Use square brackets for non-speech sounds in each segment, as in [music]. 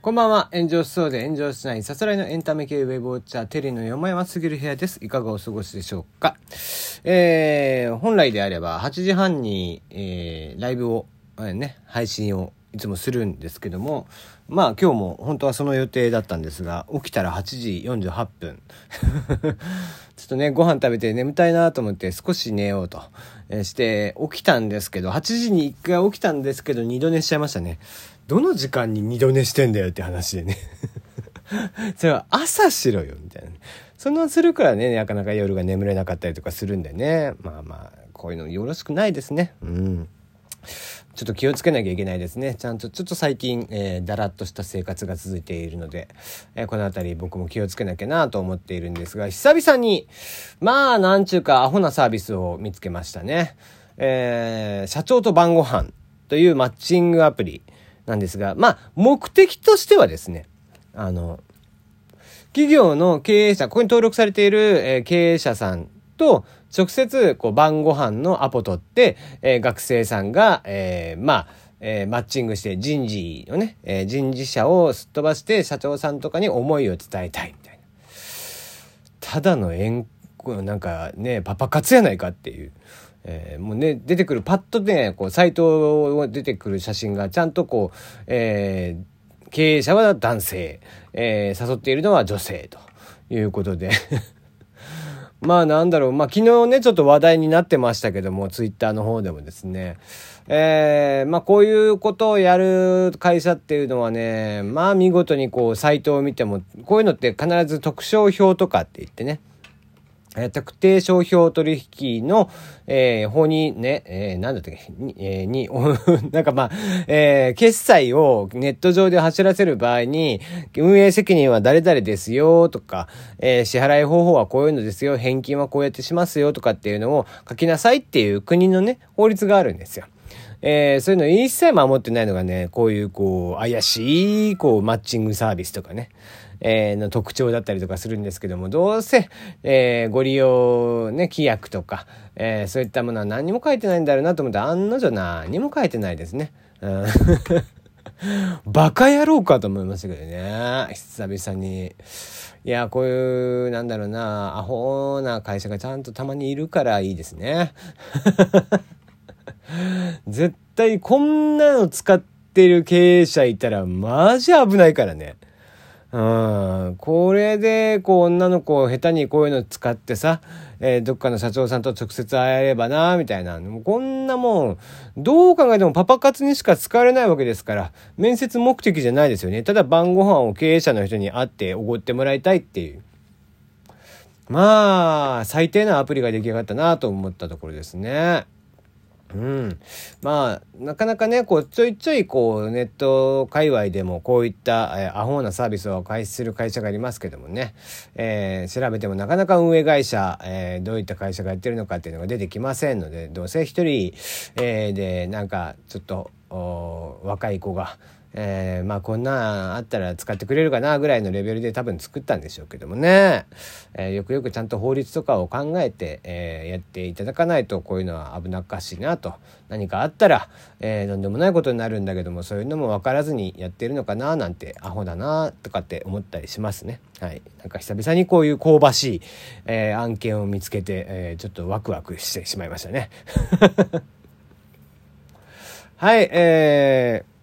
こんばんは。炎上しそうで炎上しないさすらいのエンタメ系ウェブウォッチャーテリーの山山すぎる部屋です。いかがお過ごしでしょうか。えー、本来であれば8時半に、えー、ライブを、えーね、配信をいつもするんですけども、まあ今日も本当はその予定だったんですが、起きたら8時48分。[laughs] ちょっとね、ご飯食べて眠たいなと思って少し寝ようとして起きたんですけど、8時に1回起きたんですけど、二度寝しちゃいましたね。どの時間に二度寝してんだよって話でね。[laughs] それは朝しろよ、みたいな。そのするからね、なかなか夜が眠れなかったりとかするんでね。まあまあ、こういうのよろしくないですね。うん。ちょっと気をつけなきゃいけないですね。ちゃんとちょっと最近、えー、だらっとした生活が続いているので、えー、この辺り僕も気をつけなきゃなと思っているんですが、久々に、まあ、なんちゅうかアホなサービスを見つけましたね。えー、社長と晩ご飯というマッチングアプリなんですが、まあ、目的としてはですね、あの、企業の経営者、ここに登録されている、え、経営者さんと、直接、こう、晩ご飯のアポ取って、えー、学生さんが、えー、まあ、えー、マッチングして人事のね、えー、人事者をすっ飛ばして社長さんとかに思いを伝えたいみたいな。ただの縁、なんかね、パパ活やないかっていう。えー、もうね、出てくる、パッとね、こう、サイトを出てくる写真がちゃんとこう、えー、経営者は男性、えー、誘っているのは女性ということでまあなんだろう、まあ昨日ね、ちょっと話題になってましたけども、ツイッターの方でもですね、えー、まあこういうことをやる会社っていうのはね、まあ見事にこうサイトを見ても、こういうのって必ず特徴表とかって言ってね、え特定商標取引の、えー、法にね、えー、なんだったっけ、に、えー、に、[laughs] なんかまあ、えー、決済をネット上で走らせる場合に、運営責任は誰々ですよとか、えー、支払い方法はこういうのですよ、返金はこうやってしますよとかっていうのを書きなさいっていう国のね、法律があるんですよ。えー、そういうの一切守ってないのがね、こういうこう、怪しい、こう、マッチングサービスとかね。えー、の特徴だったりとかするんですけども、どうせ、えー、ご利用ね、規約とか、えー、そういったものは何にも書いてないんだろうなと思って、案の定何も書いてないですね。うん [laughs] バカ野郎かと思いましたけどね。久々に。いや、こういう、なんだろうな、アホな会社がちゃんとたまにいるからいいですね。[laughs] 絶対こんなの使ってる経営者いたらマジ危ないからね。うん。これで、こう、女の子を下手にこういうの使ってさ、えー、どっかの社長さんと直接会えればな、みたいな。もうこんなもん、どう考えてもパパ活にしか使われないわけですから、面接目的じゃないですよね。ただ晩ご飯を経営者の人に会っておごってもらいたいっていう。まあ、最低なアプリが出来上がったなと思ったところですね。うん。まあ、なかなかね、こう、ちょいちょい、こう、ネット界隈でも、こういった、え、アホなサービスを開始する会社がありますけどもね、えー、調べてもなかなか運営会社、えー、どういった会社がやってるのかっていうのが出てきませんので、どうせ一人、えー、で、なんか、ちょっと、若い子が、えー、まあこんなあったら使ってくれるかなぐらいのレベルで多分作ったんでしょうけどもね、えー、よくよくちゃんと法律とかを考えて、えー、やっていただかないとこういうのは危なっかしいなと何かあったら、えー、とんでもないことになるんだけどもそういうのも分からずにやってるのかななんてアホだなとかって思ったりしますね。はい、なんか久々にこういう香ばしい、えー、案件を見つけて、えー、ちょっとワクワクしてしまいましたね。[laughs] はい、えー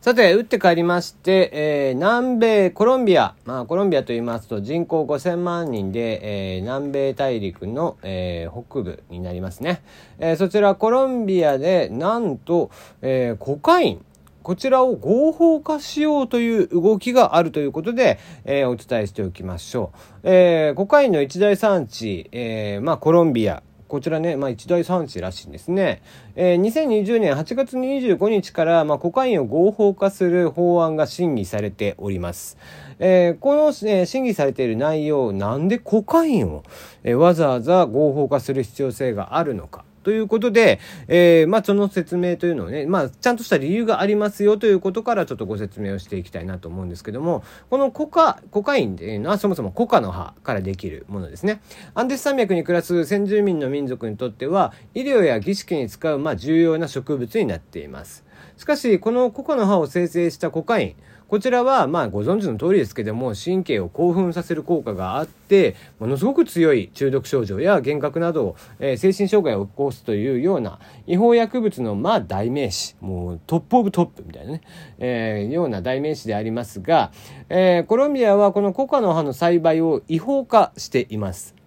さて、打って帰りまして、えー、南米コロンビア、まあ、コロンビアと言いますと人口5000万人で、えー、南米大陸の、えー、北部になりますね。えー、そちらコロンビアで、なんと、えー、コカイン、こちらを合法化しようという動きがあるということで、えー、お伝えしておきましょう。えー、コカインの一大産地、えー、まあ、コロンビア、こちらね、まあ一大産地らしいんですね。えー、2020年8月25日から、まあ、コカインを合法化する法案が審議されております。えー、この、えー、審議されている内容、なんでコカインを、えー、わざわざ合法化する必要性があるのか。ということで、えー、まあ、その説明というのをね、まあ、ちゃんとした理由がありますよということからちょっとご説明をしていきたいなと思うんですけども、このコカ、コカインっていうのはそもそもコカの葉からできるものですね。アンデス山脈に暮らす先住民の民族にとっては、医療や儀式に使う、まあ、重要な植物になっています。しかし、このコカの葉を生成したコカイン、こちらはまあご存知の通りですけども神経を興奮させる効果があってものすごく強い中毒症状や幻覚など、えー、精神障害を起こすというような違法薬物のまあ代名詞もうトップオブトップみたいなね、えー、ような代名詞でありますが、えー、コロンビアはこのコカの葉の栽培を違法化しています。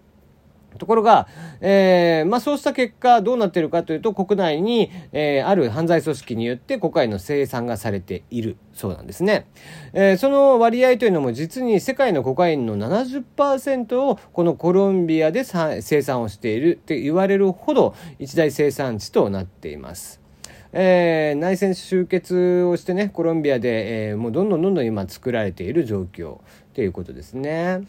ところが、えー、まあそうした結果どうなっているかというと国内に、えー、ある犯罪組織によってコカインの生産がされているそうなんですね。えー、その割合というのも実に世界のコカインの70%をこのコロンビアで生産をしているって言われるほど一大生産地となっています。えー、内戦終結をしてねコロンビアで、えー、もうどんどんどんどん今作られている状況ということですね。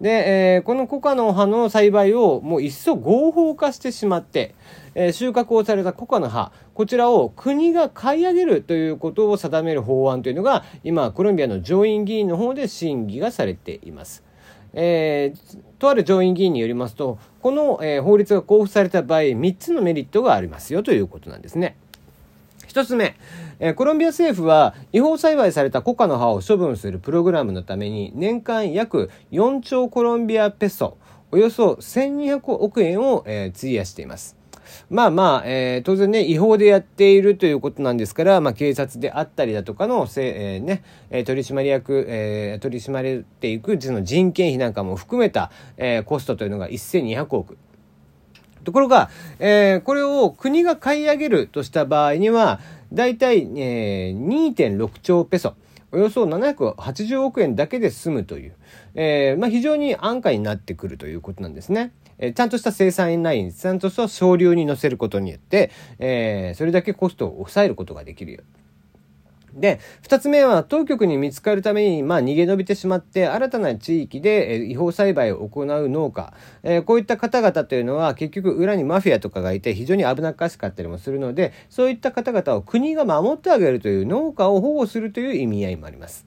で、えー、このコカの葉の栽培をもう一層合法化してしまって、えー、収穫をされたコカの葉、こちらを国が買い上げるということを定める法案というのが、今、コロンビアの上院議員の方で審議がされています。えー、とある上院議員によりますと、この、えー、法律が交付された場合、3つのメリットがありますよということなんですね。1つ目、えー、コロンビア政府は違法栽培されたコカの葉を処分するプログラムのために年間約4兆コロンビアペソ、およそ1200億円を、えー、費やしています。まあまあ、えー、当然ね、違法でやっているということなんですから、まあ警察であったりだとかの、せえー、ね、取締役、えー、取り締まれていくその人件費なんかも含めた、えー、コストというのが1200億。ところが、えー、これを国が買い上げるとした場合には、だいたい、えー、2.6兆ペソ。およそ780億円だけで済むという、えー、まあ、非常に安価になってくるということなんですね。えー、ちゃんとした生産ライン、ちゃんとした省流に乗せることによって、えー、それだけコストを抑えることができるよ。で、二つ目は当局に見つかるために、まあ、逃げ延びてしまって、新たな地域で、え違法栽培を行う農家、えー、こういった方々というのは、結局裏にマフィアとかがいて、非常に危なっかしかったりもするので、そういった方々を国が守ってあげるという農家を保護するという意味合いもあります。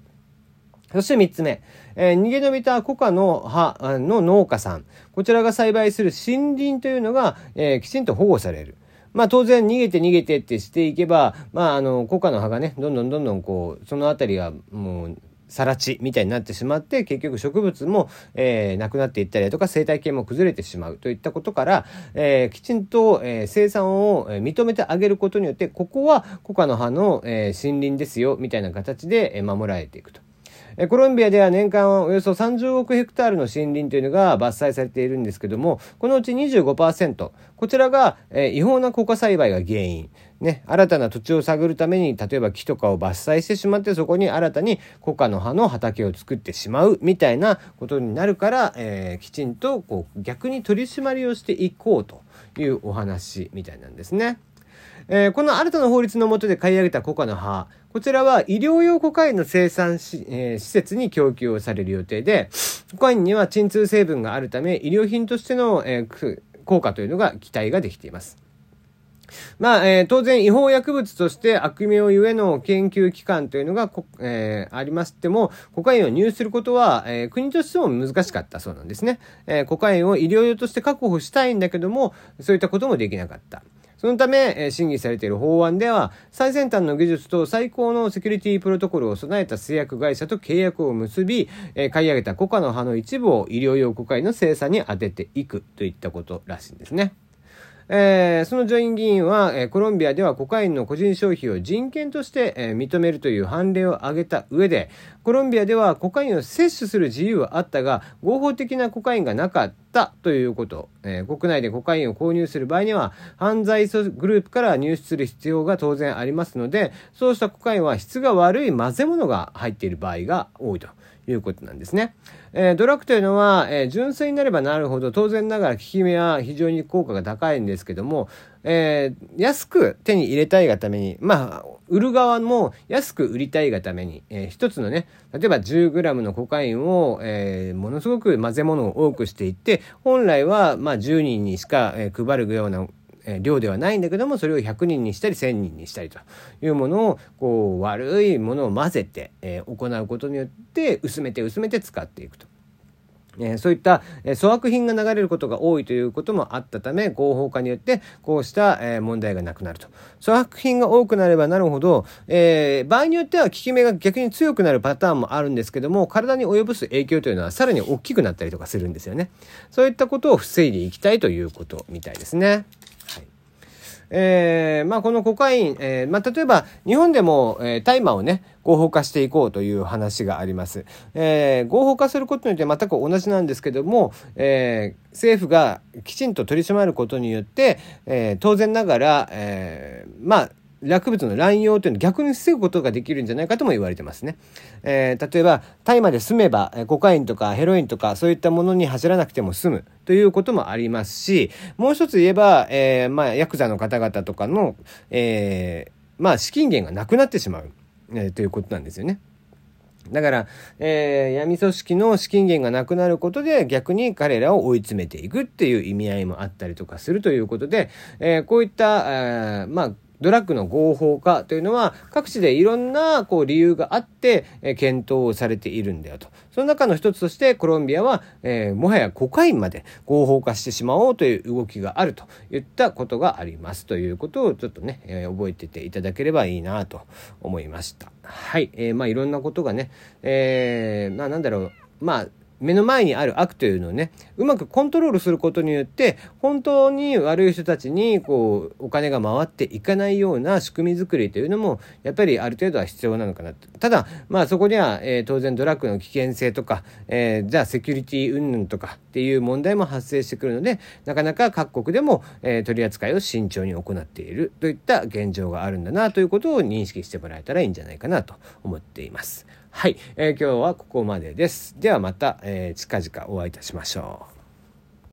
そして三つ目、えー、逃げ延びたコカの葉の農家さん。こちらが栽培する森林というのが、えー、きちんと保護される。まあ当然逃げて逃げてってしていけば、まああの、コカの葉がね、どんどんどんどんこう、そのあたりがもう、更地みたいになってしまって結局植物も、えー、なくなっていったりだとか生態系も崩れてしまうといったことから、えー、きちんと、えー、生産を認めてあげることによってここはコカの葉の、えー、森林ですよみたいな形で守られていくと。コロンビアでは年間およそ30億ヘクタールの森林というのが伐採されているんですけども、このうち25%、こちらが、え違法なコカ栽培が原因。ね、新たな土地を探るために、例えば木とかを伐採してしまって、そこに新たにコカの葉の畑を作ってしまうみたいなことになるから、えー、きちんとこう逆に取り締まりをしていこうというお話みたいなんですね。えー、この新たな法律の下で買い上げたコカの葉、こちらは医療用コカインの生産し、えー、施設に供給をされる予定で、コカインには鎮痛成分があるため、医療品としての、えー、効果というのが期待ができています。まあ、えー、当然違法薬物として悪名ゆえの研究機関というのが、えー、ありましても、コカインを入手することは、えー、国としても難しかったそうなんですね。えコカインを医療用として確保したいんだけども、そういったこともできなかった。そのため、え審議されている法案では、最先端の技術と最高のセキュリティプロトコルを備えた製薬会社と契約を結び、え買い上げたコカの葉の一部を医療用コカインの生産に充てていくといったことらしいんですね。えー、その上院議員は、えー、コロンビアではコカインの個人消費を人権として、えー、認めるという判例を挙げた上で、コロンビアではコカインを摂取する自由はあったが、合法的なコカインがなかったということ。えー、国内でコカインを購入する場合には、犯罪グループから入手する必要が当然ありますので、そうしたコカインは質が悪い混ぜ物が入っている場合が多いと。いうことなんですね。えー、ドラッグというのは、えー、純粋になればなるほど当然ながら効き目は非常に効果が高いんですけども、えー、安く手に入れたいがために、まあ、売る側も安く売りたいがために、えー、一つのね、例えば 10g のコカインを、えー、ものすごく混ぜ物を多くしていって、本来は、まあ、10人にしか、え、配るようなえ量ではないんだけどもそれを100人にしたり1000人にしたりというものをこう悪いものを混ぜて、え行うことによって薄めて薄めて使っていくと。えー、そういった、えー、粗悪品が流れることが多いということもあったため合法化によってこうした、えー、問題がなくなると粗悪品が多くなればなるほど、え場合によっては効き目が逆に強くなるパターンもあるんですけども体に及ぼす影響というのはさらに大きくなったりとかするんですよねそういったことを防いでいきたいということみたいですね。えー、まあ、このコカイン、えー、まあ、例えば日本でも、えー、大麻をね、合法化していこうという話があります。えー、合法化することによって全く同じなんですけども、えー、政府がきちんと取り締まることによって、えー、当然ながら、えー、まあ、薬物の乱用というのを逆に防ぐことができるんじゃないかとも言われてますね。えー、例えば、大麻で済めば、コカインとかヘロインとかそういったものに走らなくても済むということもありますし、もう一つ言えば、えー、まあ、ヤクザの方々とかの、えー、まあ、資金源がなくなってしまう、えー、ということなんですよね。だから、えー、闇組織の資金源がなくなることで逆に彼らを追い詰めていくっていう意味合いもあったりとかするということで、えー、こういった、えー、まあ、ドラッグの合法化というのは各地でいろんなこう理由があって、え検討をされているんだよと。その中の一つとしてコロンビアは、えー、もはやコカインまで合法化してしまおうという動きがあるといったことがありますということをちょっとね、えー、覚えてていただければいいなと思いました。はい。えー、まあいろんなことがね、えー、まあなんだろう、まあ目の前にある悪というのをね、うまくコントロールすることによって、本当に悪い人たちに、こう、お金が回っていかないような仕組み作りというのも、やっぱりある程度は必要なのかなと。ただ、まあそこには、えー、当然ドラッグの危険性とか、えー、じゃあセキュリティ云々とかっていう問題も発生してくるので、なかなか各国でも、えー、取り扱いを慎重に行っているといった現状があるんだなということを認識してもらえたらいいんじゃないかなと思っています。はい、えー、今日はここまでです。ではまた、えー、近々お会いいたしましょう。